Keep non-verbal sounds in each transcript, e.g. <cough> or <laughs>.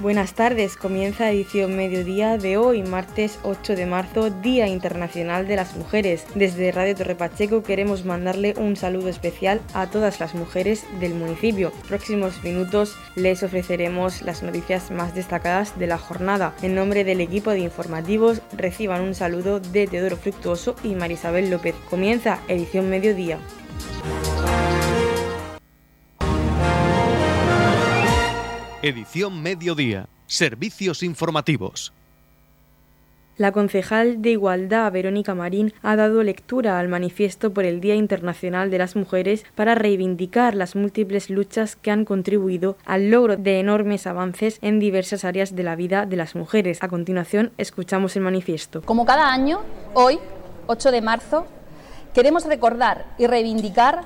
Buenas tardes, comienza edición mediodía de hoy, martes 8 de marzo, Día Internacional de las Mujeres. Desde Radio Torre Pacheco queremos mandarle un saludo especial a todas las mujeres del municipio. Próximos minutos les ofreceremos las noticias más destacadas de la jornada. En nombre del equipo de informativos reciban un saludo de Teodoro Fructuoso y Marisabel López. Comienza edición mediodía. Edición Mediodía. Servicios informativos. La concejal de Igualdad, Verónica Marín, ha dado lectura al manifiesto por el Día Internacional de las Mujeres para reivindicar las múltiples luchas que han contribuido al logro de enormes avances en diversas áreas de la vida de las mujeres. A continuación, escuchamos el manifiesto. Como cada año, hoy, 8 de marzo, queremos recordar y reivindicar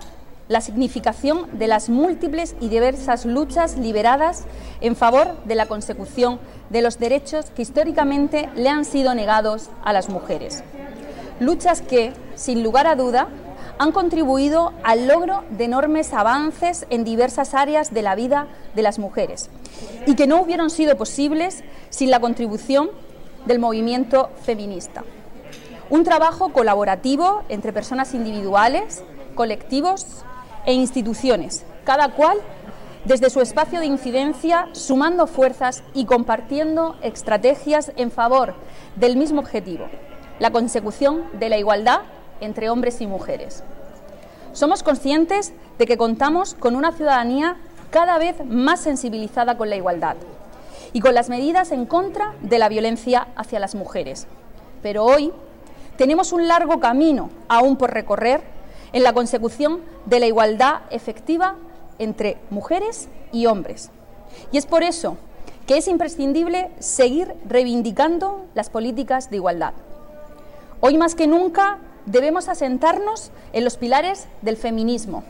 la significación de las múltiples y diversas luchas liberadas en favor de la consecución de los derechos que históricamente le han sido negados a las mujeres. Luchas que, sin lugar a duda, han contribuido al logro de enormes avances en diversas áreas de la vida de las mujeres y que no hubieran sido posibles sin la contribución del movimiento feminista. Un trabajo colaborativo entre personas individuales, colectivos e instituciones, cada cual desde su espacio de incidencia, sumando fuerzas y compartiendo estrategias en favor del mismo objetivo, la consecución de la igualdad entre hombres y mujeres. Somos conscientes de que contamos con una ciudadanía cada vez más sensibilizada con la igualdad y con las medidas en contra de la violencia hacia las mujeres. Pero hoy tenemos un largo camino aún por recorrer en la consecución de la igualdad efectiva entre mujeres y hombres. Y es por eso que es imprescindible seguir reivindicando las políticas de igualdad. Hoy más que nunca debemos asentarnos en los pilares del feminismo.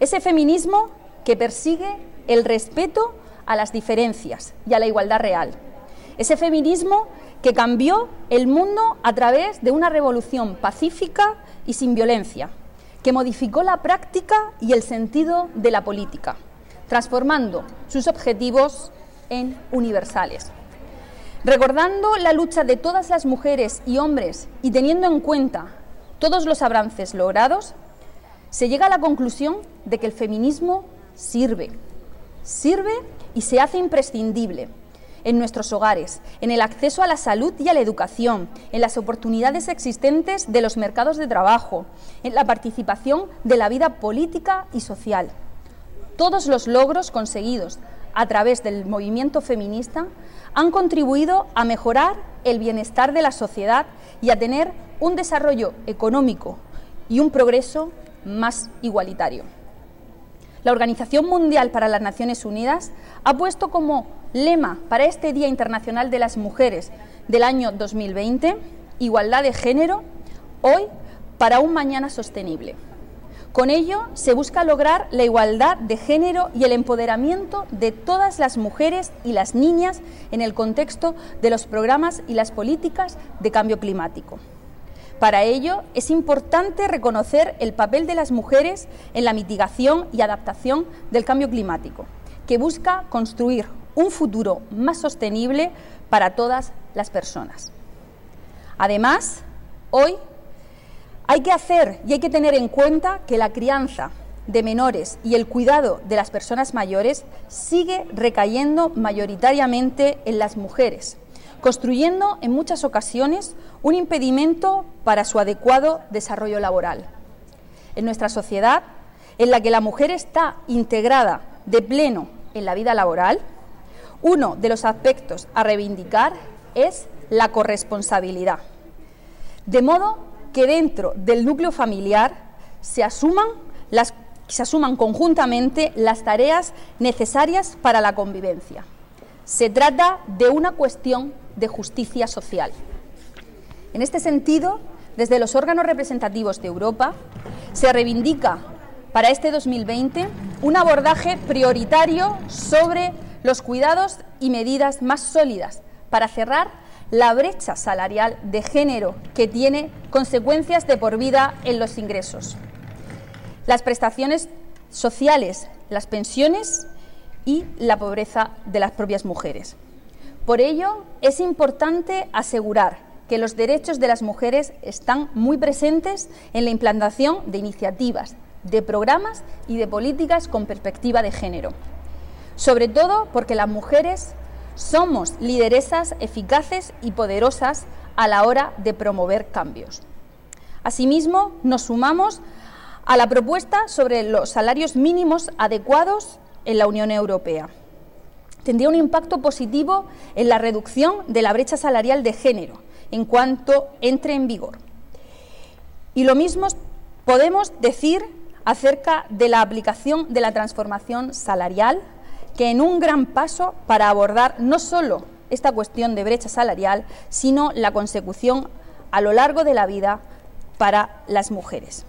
Ese feminismo que persigue el respeto a las diferencias y a la igualdad real. Ese feminismo que cambió el mundo a través de una revolución pacífica y sin violencia, que modificó la práctica y el sentido de la política, transformando sus objetivos en universales. Recordando la lucha de todas las mujeres y hombres y teniendo en cuenta todos los avances logrados, se llega a la conclusión de que el feminismo sirve, sirve y se hace imprescindible en nuestros hogares, en el acceso a la salud y a la educación, en las oportunidades existentes de los mercados de trabajo, en la participación de la vida política y social. Todos los logros conseguidos a través del movimiento feminista han contribuido a mejorar el bienestar de la sociedad y a tener un desarrollo económico y un progreso más igualitario. La Organización Mundial para las Naciones Unidas ha puesto como lema para este Día Internacional de las Mujeres del año 2020, igualdad de género, hoy para un mañana sostenible. Con ello se busca lograr la igualdad de género y el empoderamiento de todas las mujeres y las niñas en el contexto de los programas y las políticas de cambio climático. Para ello es importante reconocer el papel de las mujeres en la mitigación y adaptación del cambio climático, que busca construir un futuro más sostenible para todas las personas. Además, hoy hay que hacer y hay que tener en cuenta que la crianza de menores y el cuidado de las personas mayores sigue recayendo mayoritariamente en las mujeres, construyendo en muchas ocasiones un impedimento para su adecuado desarrollo laboral. En nuestra sociedad, en la que la mujer está integrada de pleno en la vida laboral, uno de los aspectos a reivindicar es la corresponsabilidad. De modo que dentro del núcleo familiar se asuman, las, se asuman conjuntamente las tareas necesarias para la convivencia. Se trata de una cuestión de justicia social. En este sentido, desde los órganos representativos de Europa, se reivindica para este 2020 un abordaje prioritario sobre los cuidados y medidas más sólidas para cerrar la brecha salarial de género que tiene consecuencias de por vida en los ingresos. Las prestaciones sociales, las pensiones y la pobreza de las propias mujeres. Por ello, es importante asegurar que los derechos de las mujeres están muy presentes en la implantación de iniciativas, de programas y de políticas con perspectiva de género. Sobre todo porque las mujeres somos lideresas eficaces y poderosas a la hora de promover cambios. Asimismo, nos sumamos a la propuesta sobre los salarios mínimos adecuados en la Unión Europea. Tendría un impacto positivo en la reducción de la brecha salarial de género en cuanto entre en vigor. Y lo mismo podemos decir acerca de la aplicación de la transformación salarial, que en un gran paso para abordar no solo esta cuestión de brecha salarial, sino la consecución a lo largo de la vida para las mujeres.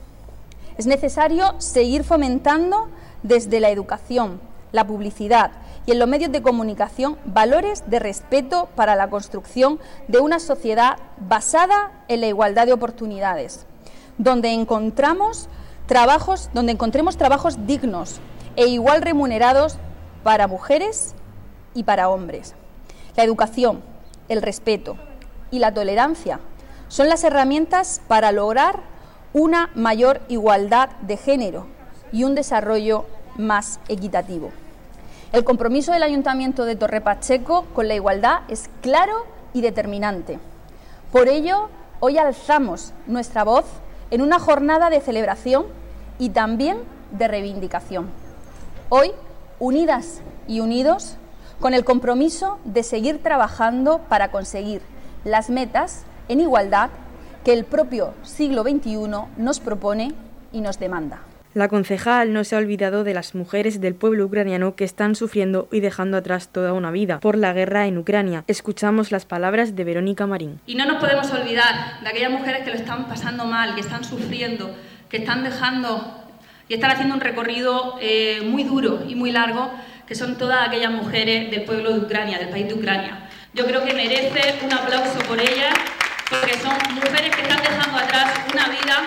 Es necesario seguir fomentando desde la educación, la publicidad y en los medios de comunicación valores de respeto para la construcción de una sociedad basada en la igualdad de oportunidades, donde encontramos trabajos, donde encontremos trabajos dignos e igual remunerados para mujeres y para hombres. La educación, el respeto y la tolerancia son las herramientas para lograr una mayor igualdad de género y un desarrollo más equitativo. El compromiso del Ayuntamiento de Torre Pacheco con la igualdad es claro y determinante. Por ello, hoy alzamos nuestra voz en una jornada de celebración y también de reivindicación. Hoy, unidas y unidos, con el compromiso de seguir trabajando para conseguir las metas en igualdad que el propio siglo XXI nos propone y nos demanda. La concejal no se ha olvidado de las mujeres del pueblo ucraniano que están sufriendo y dejando atrás toda una vida por la guerra en Ucrania. Escuchamos las palabras de Verónica Marín. Y no nos podemos olvidar de aquellas mujeres que lo están pasando mal, que están sufriendo, que están dejando y están haciendo un recorrido eh, muy duro y muy largo, que son todas aquellas mujeres del pueblo de Ucrania, del país de Ucrania. Yo creo que merece un aplauso por ellas, porque son mujeres que están dejando atrás una vida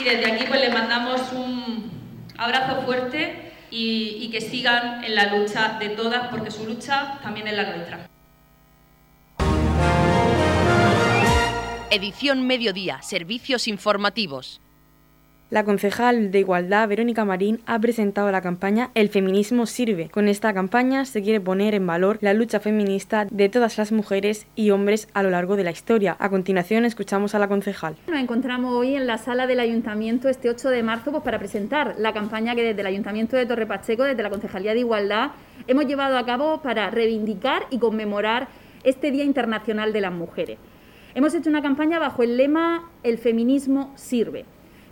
y desde aquí pues les mandamos un abrazo fuerte y, y que sigan en la lucha de todas porque su lucha también es la nuestra. Edición Mediodía, Servicios Informativos. La concejal de Igualdad, Verónica Marín, ha presentado la campaña El feminismo sirve. Con esta campaña se quiere poner en valor la lucha feminista de todas las mujeres y hombres a lo largo de la historia. A continuación escuchamos a la concejal. Nos encontramos hoy en la sala del Ayuntamiento este 8 de marzo pues, para presentar la campaña que desde el Ayuntamiento de Torre Pacheco, desde la Concejalía de Igualdad, hemos llevado a cabo para reivindicar y conmemorar este Día Internacional de las Mujeres. Hemos hecho una campaña bajo el lema El feminismo sirve.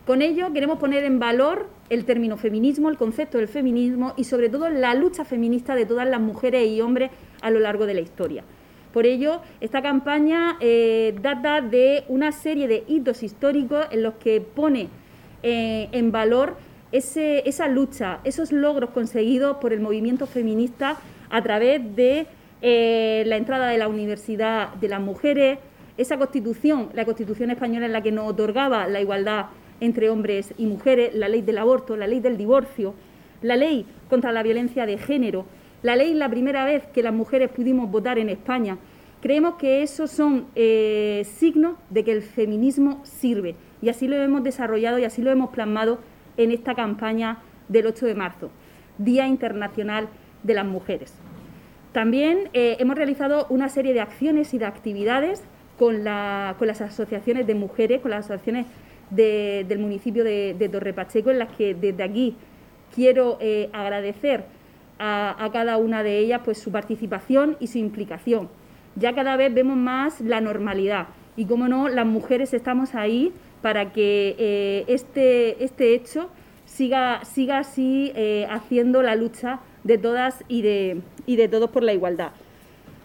Con ello queremos poner en valor el término feminismo, el concepto del feminismo y sobre todo la lucha feminista de todas las mujeres y hombres a lo largo de la historia. Por ello, esta campaña eh, data de una serie de hitos históricos en los que pone eh, en valor esa lucha, esos logros conseguidos por el movimiento feminista a través de eh, la entrada de la Universidad de las Mujeres, esa constitución, la constitución española en la que nos otorgaba la igualdad entre hombres y mujeres, la ley del aborto, la ley del divorcio, la ley contra la violencia de género, la ley la primera vez que las mujeres pudimos votar en España. Creemos que esos son eh, signos de que el feminismo sirve y así lo hemos desarrollado y así lo hemos plasmado en esta campaña del 8 de marzo, Día Internacional de las Mujeres. También eh, hemos realizado una serie de acciones y de actividades con, con las asociaciones de mujeres, con las asociaciones del municipio de, Torre Pacheco, en las que desde aquí quiero eh, agradecer a, cada una de ellas pues, su participación y su implicación. Ya cada vez vemos más la normalidad y, como no, las mujeres estamos ahí para que eh, este, este hecho siga, siga así eh, haciendo la lucha de todas y de, y de todos por la igualdad.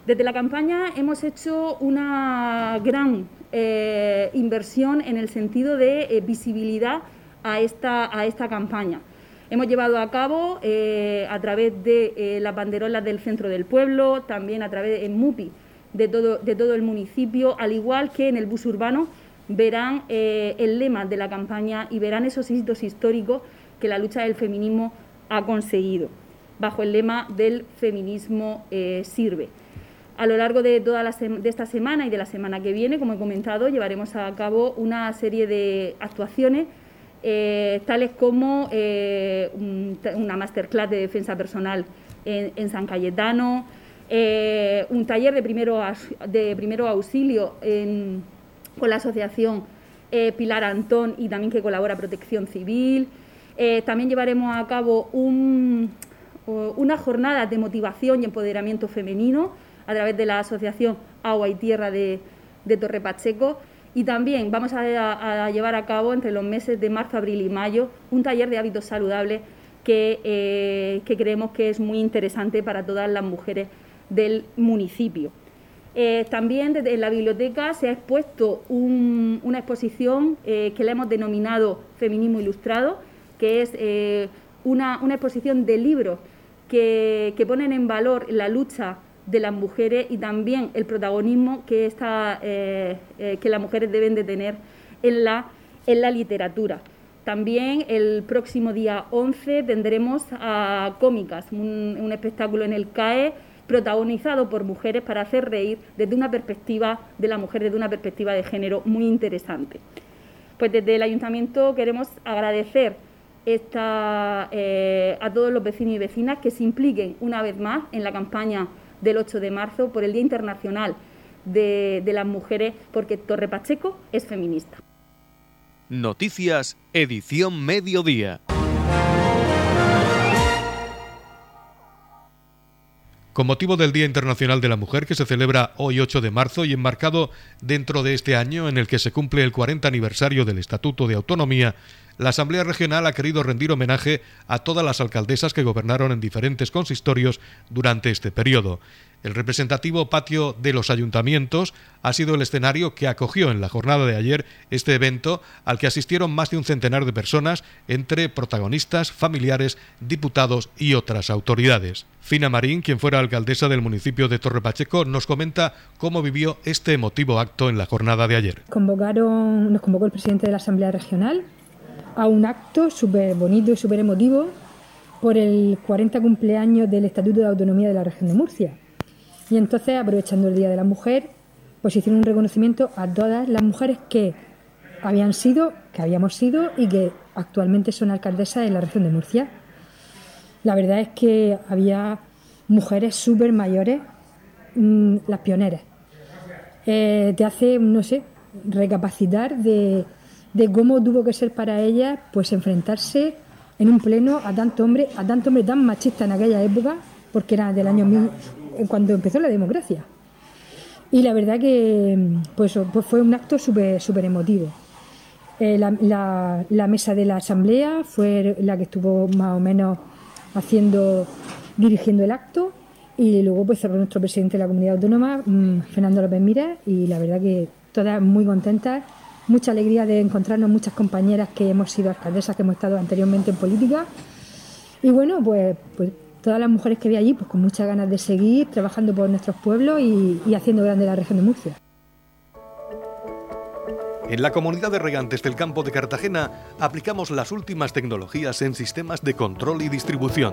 Desde la campaña hemos hecho una gran eh, inversión en el sentido de eh, visibilidad a esta, a esta campaña. Hemos llevado a cabo eh, a través de las banderolas del centro del pueblo, también a través en MUPI de todo, de todo el municipio, al igual que en el bus urbano verán el lema de la campaña y verán esos hitos históricos que la lucha del feminismo ha conseguido. bajo el lema del feminismo sirve. A lo largo de toda de esta semana y de la semana que viene, como he comentado, llevaremos a cabo una serie de actuaciones eh, tales como eh, una masterclass de defensa personal en, San Cayetano, un taller de primero, de primero auxilio con la asociación Pilar Antón y también que colabora Protección Civil. también llevaremos a cabo una jornada de motivación y empoderamiento femenino a través de la Asociación Agua y Tierra de, Torre Pacheco. Y también vamos a, llevar a cabo entre los meses de marzo, abril y mayo un taller de hábitos saludables que, eh, creemos que es muy interesante para todas las mujeres del municipio. Eh, también desde la biblioteca se ha expuesto una exposición eh, que le hemos denominado Feminismo Ilustrado, que es una, exposición de libros que, que ponen en valor la lucha de las mujeres y también el protagonismo que, esta, eh, eh, que las mujeres deben de tener en la, en la literatura. También el próximo día 11 tendremos a Cómicas, un, espectáculo en el CAE protagonizado por mujeres para hacer reír desde una perspectiva de la mujer, desde una perspectiva de género muy interesante. Pues desde el ayuntamiento queremos agradecer esta, eh, a todos los vecinos y vecinas que se impliquen una vez más en la campaña del 8 de marzo por el Día Internacional de, las Mujeres, porque Torre Pacheco es feminista. Noticias, edición mediodía. Con motivo del Día Internacional de la Mujer que se celebra hoy 8 de marzo y enmarcado dentro de este año en el que se cumple el 40 aniversario del Estatuto de Autonomía, la Asamblea Regional ha querido rendir homenaje a todas las alcaldesas que gobernaron en diferentes consistorios durante este periodo. El representativo patio de los ayuntamientos ha sido el escenario que acogió en la jornada de ayer este evento al que asistieron más de un centenar de personas entre protagonistas, familiares, diputados y otras autoridades. Fina Marín, quien fuera alcaldesa del municipio de Torre Pacheco, nos comenta cómo vivió este emotivo acto en la jornada de ayer. Convocaron, nos convocó el presidente de la Asamblea Regional, a un acto súper bonito y súper emotivo por el 40 cumpleaños del Estatuto de Autonomía de la Región de Murcia. Y entonces, aprovechando el Día de la Mujer, pues hicieron un reconocimiento a todas las mujeres que habían sido, que habíamos sido y que actualmente son alcaldesas en la región de Murcia. La verdad es que había mujeres súper mayores, mm, las pioneras. Eh, te hace, no sé, recapacitar de de cómo tuvo que ser para ella pues enfrentarse en un pleno a tanto hombre, a tanto hombre tan machista en aquella época, porque era del año mil, cuando empezó la democracia. Y la verdad que pues, pues fue un acto súper super emotivo. Eh, la, la, mesa de la asamblea fue la que estuvo más o menos haciendo, dirigiendo el acto y luego pues cerró nuestro presidente de la comunidad autónoma, mm, Fernando López Mira, y la verdad que todas muy contentas mucha alegría de encontrarnos muchas compañeras que hemos sido alcaldesas, que hemos estado anteriormente en política. Y bueno, pues, pues todas las mujeres que vi allí, pues con muchas ganas de seguir trabajando por nuestros pueblos y, y haciendo grande la región de Murcia. En la comunidad de regantes del campo de Cartagena aplicamos las últimas tecnologías en sistemas de control y distribución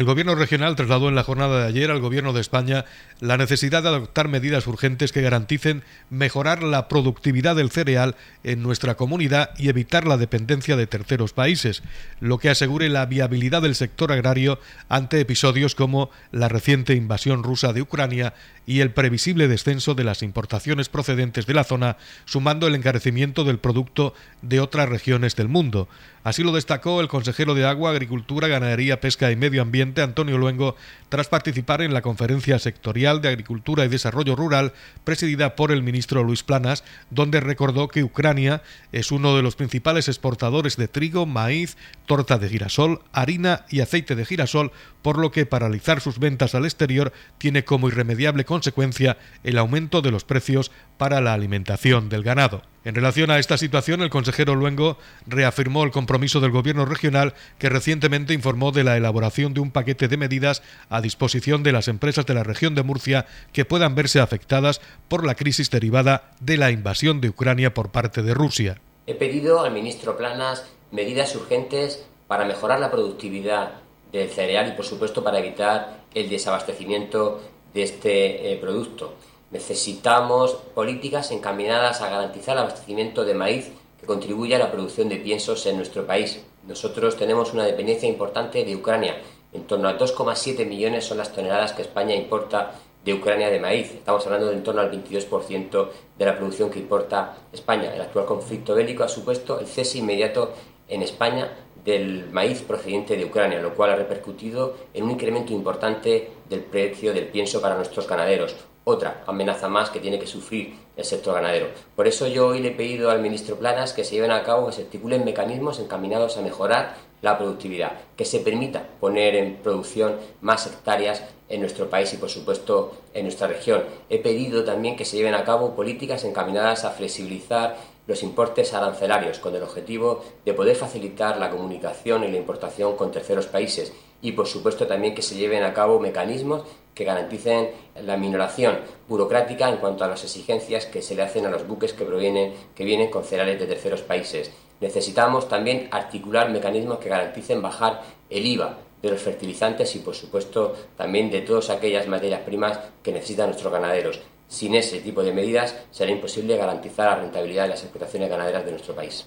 El Gobierno regional trasladó en la jornada de ayer al Gobierno de España la necesidad de adoptar medidas urgentes que garanticen mejorar la productividad del cereal en nuestra comunidad y evitar la dependencia de terceros países, lo que asegure la viabilidad del sector agrario ante episodios como la reciente invasión rusa de Ucrania y el previsible descenso de las importaciones procedentes de la zona, sumando el encarecimiento del producto de otras regiones del mundo. Así lo destacó el consejero de Agua, Agricultura, Ganadería, Pesca y Medio Ambiente Antonio Luengo, tras participar en la conferencia sectorial de Agricultura y Desarrollo Rural presidida por el ministro Luis Planas, donde recordó que Ucrania es uno de los principales exportadores de trigo, maíz, torta de girasol, harina y aceite de girasol, por lo que paralizar sus ventas al exterior tiene como irremediable consecuencia el aumento de los precios para la alimentación del ganado. En relación a esta situación, el consejero Luengo reafirmó el compromiso del Gobierno regional que recientemente informó de la elaboración de un paquete de medidas a disposición de las empresas de la región de Murcia que puedan verse afectadas por la crisis derivada de la invasión de Ucrania por parte de Rusia. He pedido al ministro Planas medidas urgentes para mejorar la productividad del cereal y, por supuesto, para evitar el desabastecimiento de este eh, producto. Necesitamos políticas encaminadas a garantizar el abastecimiento de maíz que contribuya a la producción de piensos en nuestro país. Nosotros tenemos una dependencia importante de Ucrania. En torno a 2,7 millones son las toneladas que España importa de Ucrania de maíz. Estamos hablando de en torno al 22% de la producción que importa España. El actual conflicto bélico ha supuesto el cese inmediato en España del maíz procedente de Ucrania, lo cual ha repercutido en un incremento importante del precio del pienso para nuestros ganaderos otra amenaza más que tiene que sufrir el sector ganadero. Por eso yo hoy le he pedido al ministro Planas que se lleven a cabo, que se articulen mecanismos encaminados a mejorar la productividad, que se permita poner en producción más hectáreas en nuestro país y por supuesto en nuestra región. He pedido también que se lleven a cabo políticas encaminadas a flexibilizar los importes arancelarios con el objetivo de poder facilitar la comunicación y la importación con terceros países y por supuesto también que se lleven a cabo mecanismos que garanticen la minoración burocrática en cuanto a las exigencias que se le hacen a los buques que, provienen, que vienen con cereales de terceros países. Necesitamos también articular mecanismos que garanticen bajar el IVA de los fertilizantes y, por supuesto, también de todas aquellas materias primas que necesitan nuestros ganaderos. Sin ese tipo de medidas será imposible garantizar la rentabilidad de las explotaciones ganaderas de nuestro país.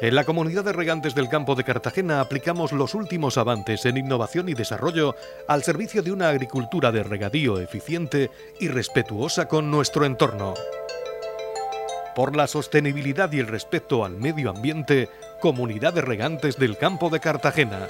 En la comunidad de regantes del campo de Cartagena aplicamos los últimos avances en innovación y desarrollo al servicio de una agricultura de regadío eficiente y respetuosa con nuestro entorno. Por la sostenibilidad y el respeto al medio ambiente, Comunidad de Regantes del Campo de Cartagena.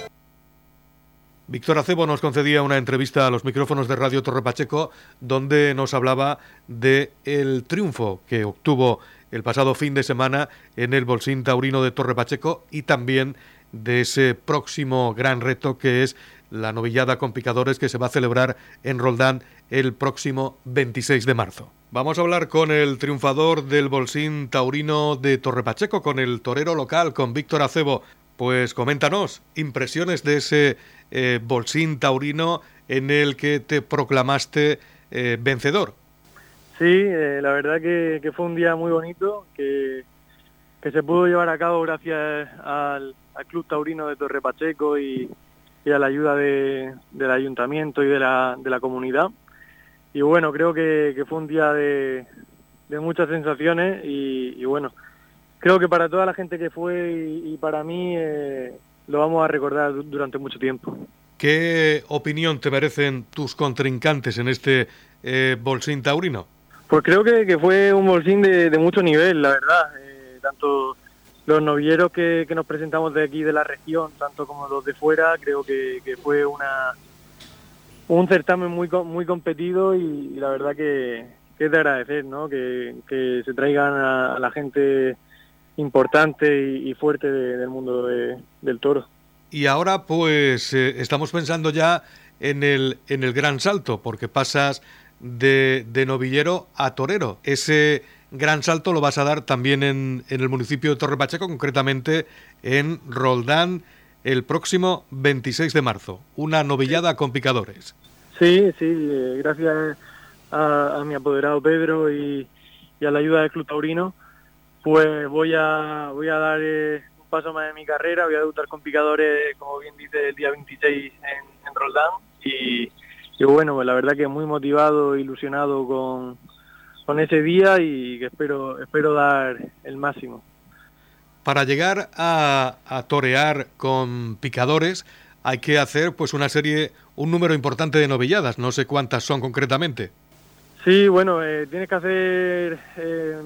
Víctor Acebo nos concedía una entrevista a los micrófonos de Radio Torre Pacheco donde nos hablaba de el triunfo que obtuvo el pasado fin de semana en el Bolsín Taurino de Torre Pacheco y también de ese próximo gran reto que es la novillada con picadores que se va a celebrar en Roldán el próximo 26 de marzo. Vamos a hablar con el triunfador del Bolsín Taurino de Torre Pacheco, con el torero local, con Víctor Acebo. Pues coméntanos impresiones de ese eh, Bolsín Taurino en el que te proclamaste eh, vencedor. Sí, eh, la verdad que, fue un día muy bonito, que, se pudo llevar a cabo gracias al, Club Taurino de Torre Pacheco y, a la ayuda del ayuntamiento y de la, comunidad. Y bueno, creo que, fue un día de, muchas sensaciones y, bueno, creo que para toda la gente que fue y, para mí eh, lo vamos a recordar durante mucho tiempo. ¿Qué opinión te merecen tus contrincantes en este eh, bolsín taurino? Pues creo que, fue un bolsín de, mucho nivel, la verdad. Eh, tanto los novilleros que, nos presentamos de aquí de la región, tanto como los de fuera, creo que, fue una un certamen muy muy competido y, la verdad que, es de agradecer, ¿no? Que, se traigan a, la gente importante y, fuerte del mundo del toro. Y ahora pues eh, estamos pensando ya en el, en el gran salto, porque pasas de, novillero a torero. Ese gran salto lo vas a dar también en, en el municipio de Torre Pacheco, concretamente en Roldán, el próximo 26 de marzo. Una novillada con picadores. Sí, sí, eh, gracias a, mi apoderado Pedro y, a la ayuda del Club Taurino, pues voy a, voy a dar eh, un paso más en mi carrera, voy a debutar con picadores, como bien dice, el día 26 en, Roldán y bueno, la verdad que muy motivado, ilusionado con, con ese día y que espero, espero dar el máximo. Para llegar a, a torear con picadores hay que hacer pues una serie, un número importante de novilladas, no sé cuántas son concretamente. Sí, bueno, eh, tienes que hacer eh,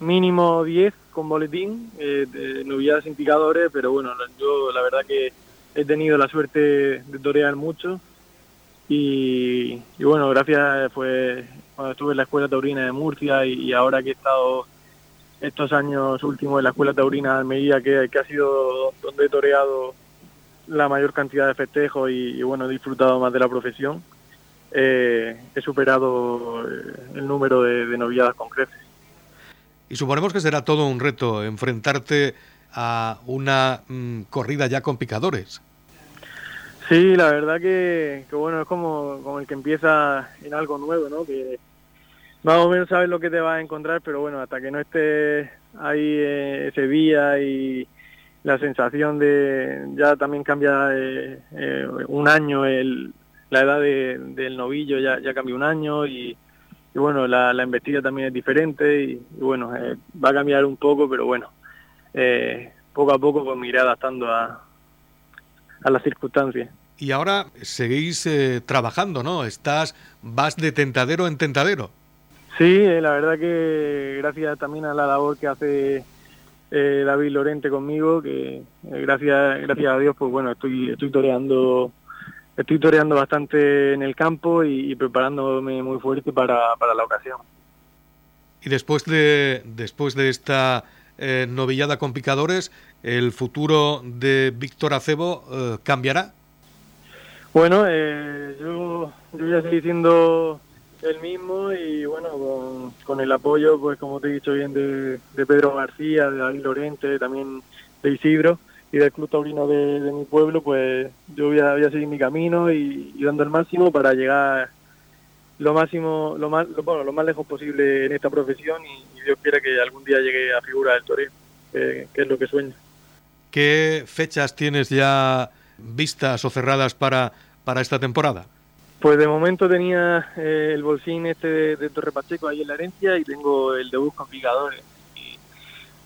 mínimo 10 con boletín, eh, novilladas sin picadores, pero bueno, yo la verdad que he tenido la suerte de torear mucho y, bueno, gracias pues cuando estuve en la Escuela Taurina de Murcia y, ahora que he estado estos años últimos en la Escuela Taurina de Almería, que, que ha sido donde he toreado la mayor cantidad de festejos y, bueno, he disfrutado más de la profesión, eh, he superado eh, el número de, de novilladas con creces. Y suponemos que será todo un reto enfrentarte a una mm, corrida ya con picadores. Sí, la verdad que, bueno, es como, como el que empieza en algo nuevo, ¿no? Que más o menos sabes lo que te vas a encontrar, pero bueno, hasta que no estés ahí eh, ese día y la sensación de ya también cambia eh, eh, un año el, la edad del novillo ya, ya cambia un año y, bueno la, la embestida también es diferente y, bueno va a cambiar un poco pero bueno poco a poco pues me iré adaptando a, a las circunstancias. Y ahora seguís eh, trabajando, ¿no? Estás, vas de tentadero en tentadero. Sí, eh, la verdad que gracias también a la labor que hace eh, David Lorente conmigo, que gracias gracias a Dios, pues bueno, estoy estoy toreando estoy toreando bastante en el campo y, preparándome muy fuerte para, para, la ocasión. Y después de después de esta novillada con picadores, el futuro de Víctor Acebo eh, cambiará? Bueno, eh, yo, yo ya estoy siendo el mismo y bueno, con, el apoyo, pues como te he dicho bien, de, Pedro García, de David Lorente, también de Isidro y del Club Taurino de, mi pueblo, pues yo voy a, seguir mi camino y, dando el máximo para llegar lo máximo, lo más, bueno, lo más lejos posible en esta profesión y, Dios quiera que algún día llegue a figura del torero, que es lo que sueño. ¿Qué fechas tienes ya vistas o cerradas para, para esta temporada? Pues de momento tenía eh, el bolsín este de, Torre Pacheco ahí en la herencia y tengo el debut con Picadores. Y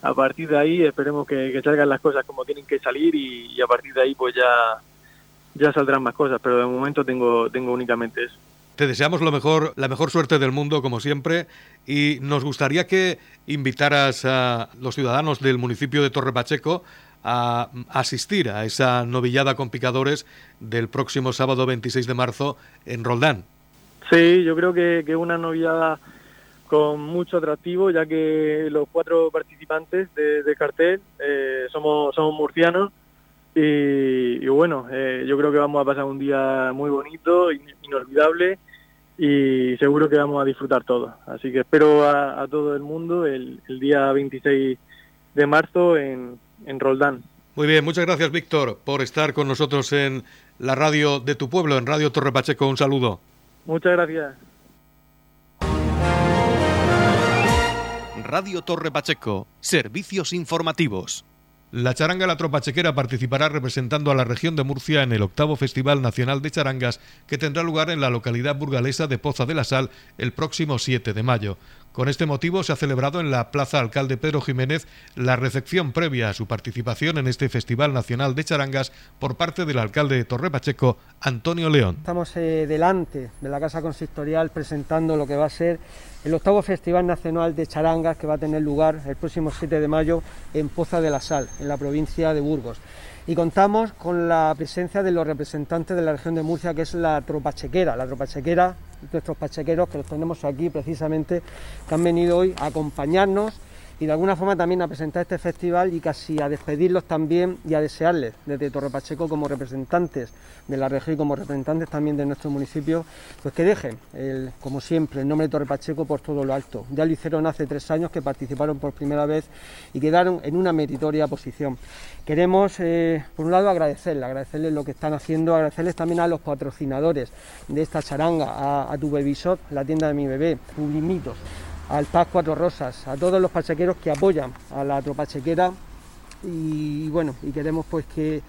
a partir de ahí esperemos que, salgan las cosas como tienen que salir y, a partir de ahí pues ya, ya saldrán más cosas, pero de momento tengo, tengo únicamente eso. Te deseamos lo mejor, la mejor suerte del mundo, como siempre, y nos gustaría que invitaras a los ciudadanos del municipio de Torre Pacheco a asistir a esa novillada con picadores del próximo sábado 26 de marzo en Roldán. Sí, yo creo que es una novillada con mucho atractivo, ya que los cuatro participantes de, cartel eh, somos, somos murcianos y, bueno, eh, yo creo que vamos a pasar un día muy bonito, inolvidable y seguro que vamos a disfrutar todos. Así que espero a, todo el mundo el día 26 de marzo en, en Roldán. Muy bien, muchas gracias Víctor por estar con nosotros en la radio de tu pueblo, en Radio Torre Pacheco. Un saludo. Muchas gracias. Radio Torre Pacheco, servicios informativos. La charanga La Tropa Chequera participará representando a la región de Murcia en el octavo Festival Nacional de Charangas que tendrá lugar en la localidad burgalesa de Poza de la Sal el próximo 7 de mayo. Con este motivo se ha celebrado en la Plaza Alcalde Pedro Jiménez la recepción previa a su participación en este Festival Nacional de Charangas por parte del alcalde de Torre Pacheco, Antonio León. Estamos eh, delante de la Casa Consistorial presentando lo que va a ser el octavo Festival Nacional de Charangas que va a tener lugar el próximo 7 de mayo en Poza de la Sal, en la provincia de Burgos. Y contamos con la presencia de los representantes de la región de Murcia, que es la tropa chequera, la tropa chequera nuestros pachequeros que los tenemos aquí precisamente, que han venido hoy a acompañarnos y de alguna forma también a presentar este festival y casi a despedirlos también y a desearles desde Torre Pacheco como representantes de la región y como representantes también de nuestro municipio, pues que dejen, como siempre, el nombre de Torre Pacheco por todo lo alto. Ya lo hicieron hace tres años que participaron por primera vez y quedaron en una meritoria posición. Queremos, eh, por un lado, agradecerles, agradecerles lo que están haciendo, agradecerles también a los patrocinadores de esta charanga, a, a tu Baby Shop, la tienda de mi bebé, Publimitos, al Paz Cuatro Rosas, a todos los pachequeros que apoyan a la tropa chequera y bueno, y queremos pues que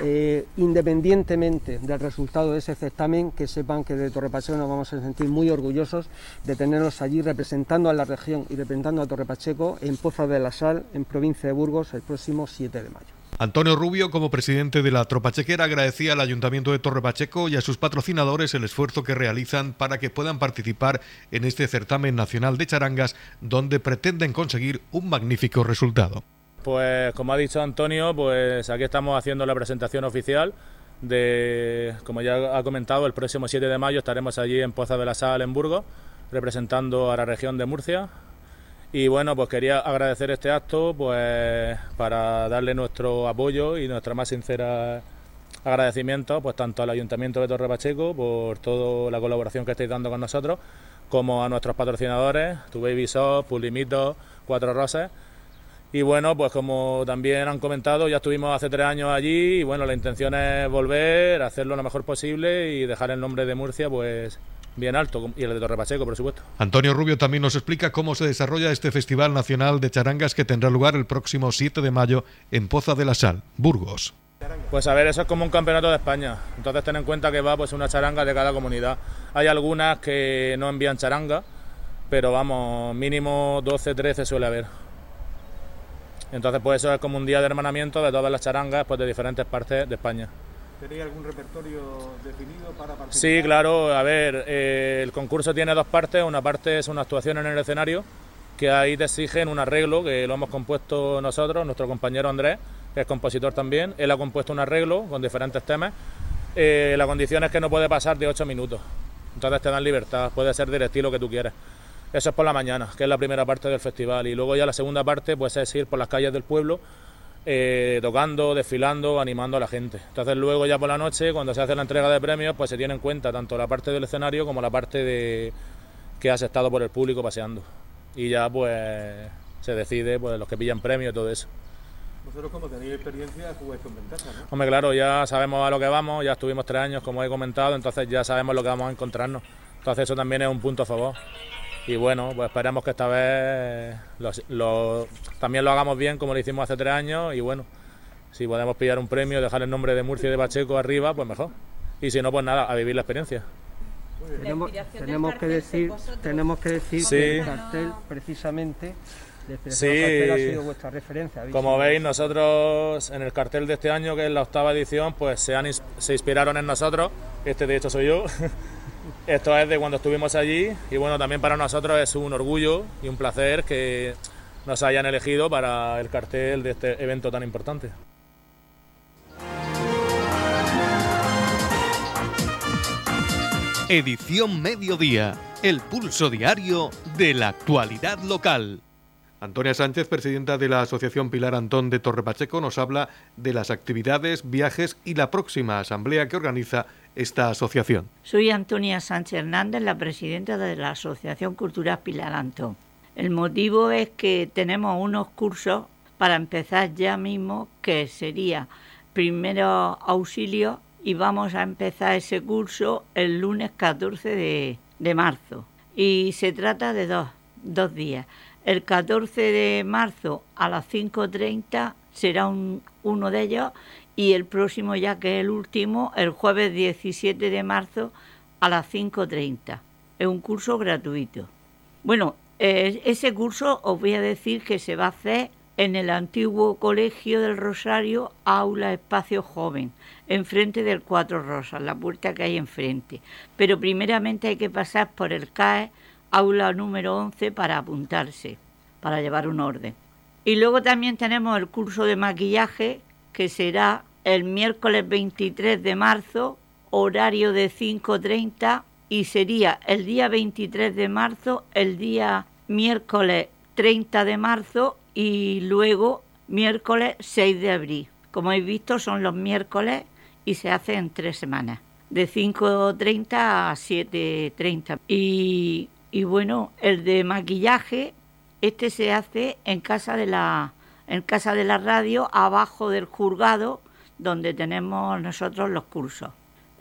eh, independientemente del resultado de ese certamen, que sepan que de Torre Pacheco nos vamos a sentir muy orgullosos de tenernos allí representando a la región y representando a Torre Pacheco en Poza de la Sal, en provincia de Burgos, el próximo 7 de mayo. Antonio Rubio, como presidente de la Tropa Chequera, agradecía al Ayuntamiento de Torre Pacheco y a sus patrocinadores el esfuerzo que realizan para que puedan participar en este certamen nacional de charangas, donde pretenden conseguir un magnífico resultado. Pues como ha dicho Antonio, pues aquí estamos haciendo la presentación oficial de, como ya ha comentado, el próximo 7 de mayo estaremos allí en Poza de la Sal, en Burgos, representando a la región de Murcia, y bueno, pues quería agradecer este acto pues para darle nuestro apoyo y nuestra más sincera agradecimiento pues tanto al Ayuntamiento de Torre Pacheco por toda la colaboración que estáis dando con nosotros, como a nuestros patrocinadores, Tu Baby Shop, Pulimito, Cuatro Rosas. Y bueno, pues como también han comentado, ya estuvimos hace tres años allí y bueno, la intención es volver, hacerlo lo mejor posible y dejar el nombre de Murcia pues bien alto, y el de Torre Pacheco, por supuesto. Antonio Rubio también nos explica cómo se desarrolla este Festival Nacional de Charangas que tendrá lugar el próximo 7 de mayo en Poza de la Sal, Burgos. Pues a ver, eso es como un campeonato de España. Entonces ten en cuenta que va pues una charanga de cada comunidad. Hay algunas que no envían charanga, pero vamos, mínimo 12, 13 suele haber. Entonces pues eso es como un día de hermanamiento de todas las charangas pues de diferentes partes de España. ¿Tenéis algún repertorio definido para participar? Sí, claro. A ver, eh, el concurso tiene dos partes. Una parte es una actuación en el escenario, que ahí te exigen un arreglo, que lo hemos compuesto nosotros, nuestro compañero Andrés, que es compositor también. Él ha compuesto un arreglo con diferentes temas. Eh, la condición es que no puede pasar de 8 minutos. Entonces te dan libertad, puede ser del estilo que tú quieres. Eso es por la mañana, que es la primera parte del festival. Y luego ya la segunda parte pues es ir por las calles del pueblo eh, tocando, desfilando, animando a la gente. Entonces luego ya por la noche, cuando se hace la entrega de premios, pues se tiene en cuenta tanto la parte del escenario como la parte de que has estado por el público paseando. Y ya pues se decide pues los que pillan premios y todo eso. Vosotros como tenéis experiencia jugáis con ventaja, ¿no? Hombre, claro, ya sabemos a lo que vamos, ya estuvimos tres años como he comentado, entonces ya sabemos lo que vamos a encontrarnos. Entonces eso también es un punto a favor y bueno, pues esperemos que esta vez también lo hagamos bien como lo hicimos hace tres años y bueno, si podemos pillar un premio, dejar el nombre de Murcia y de Pacheco arriba, pues mejor. Y si no, pues nada, a vivir la experiencia. Tenemos, tenemos que decir, tenemos que decir que el cartel precisamente sí. ha sido vuestra referencia. Como veis, nosotros en el cartel de este año, que es la octava edición, pues se, han, se inspiraron en nosotros. Este de hecho soy yo. <laughs> Esto es de cuando estuvimos allí y bueno, también para nosotros es un orgullo y un placer que nos hayan elegido para el cartel de este evento tan importante. Edición Mediodía, el pulso diario de la actualidad local. Antonia Sánchez, presidenta de la Asociación Pilar Antón de Torre Pacheco, nos habla de las actividades, viajes y la próxima asamblea que organiza esta asociación. Soy Antonia Sánchez Hernández, la presidenta de la Asociación Cultural Pilar Antón. El motivo es que tenemos unos cursos para empezar ya mismo, que sería primero auxilio y vamos a empezar ese curso el lunes 14 de, de marzo. Y se trata de dos, dos días. El 14 de marzo a las 5.30 será uno de ellos y el próximo ya que es el último, el jueves 17 de marzo a las 5.30. Es un curso gratuito. Bueno, ese curso os voy a decir que se va a hacer en el antiguo Colegio del Rosario, Aula Espacio Joven, enfrente del Cuatro Rosas, la puerta que hay enfrente. Pero primeramente hay que pasar por el CAE aula número 11 para apuntarse, para llevar un orden. Y luego también tenemos el curso de maquillaje que será el miércoles 23 de marzo, horario de 5.30 y sería el día 23 de marzo, el día miércoles 30 de marzo y luego miércoles 6 de abril. Como habéis visto son los miércoles y se hace en tres semanas, de 5.30 a 7.30. Y y bueno, el de maquillaje, este se hace en casa de la, en casa de la radio, abajo del juzgado, donde tenemos nosotros los cursos.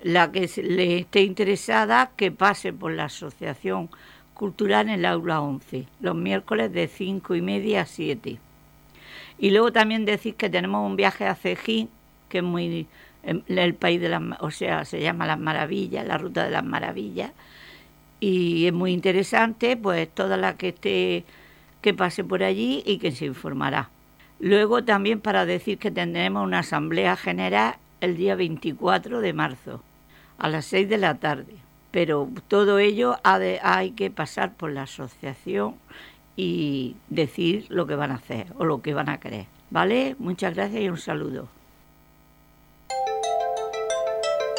La que le esté interesada, que pase por la Asociación Cultural en el aula 11, los miércoles de 5 y media a 7. Y luego también decir que tenemos un viaje a Cejín, que es muy el país de las, o sea, se llama Las Maravillas, la ruta de las Maravillas, y es muy interesante, pues toda la que esté que pase por allí y que se informará. Luego también para decir que tendremos una asamblea general el día 24 de marzo a las 6 de la tarde. Pero todo ello hay que pasar por la asociación y decir lo que van a hacer o lo que van a querer. ¿Vale? Muchas gracias y un saludo.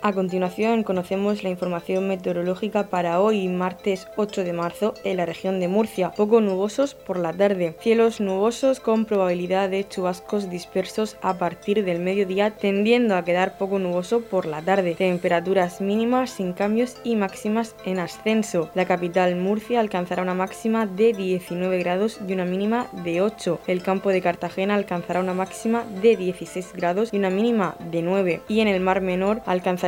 A continuación conocemos la información meteorológica para hoy, martes 8 de marzo, en la región de Murcia. Poco nubosos por la tarde. Cielos nubosos con probabilidad de chubascos dispersos a partir del mediodía, tendiendo a quedar poco nuboso por la tarde. Temperaturas mínimas sin cambios y máximas en ascenso. La capital Murcia alcanzará una máxima de 19 grados y una mínima de 8. El campo de Cartagena alcanzará una máxima de 16 grados y una mínima de 9. Y en el Mar Menor alcanzará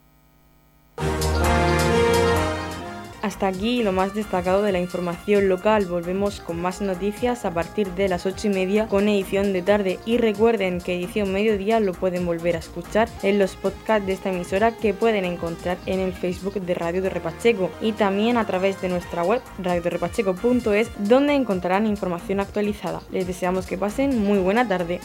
Hasta aquí lo más destacado de la información local. Volvemos con más noticias a partir de las 8 y media con edición de tarde. Y recuerden que edición mediodía lo pueden volver a escuchar en los podcasts de esta emisora que pueden encontrar en el Facebook de Radio de Repacheco y también a través de nuestra web radiorepacheco.es donde encontrarán información actualizada. Les deseamos que pasen muy buena tarde.